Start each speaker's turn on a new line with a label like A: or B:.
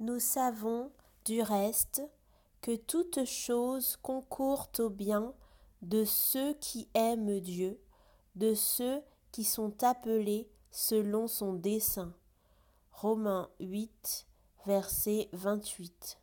A: Nous savons, du reste, que toute chose concourt au bien de ceux qui aiment Dieu, de ceux qui sont appelés selon son dessein. Romains 8, verset 28.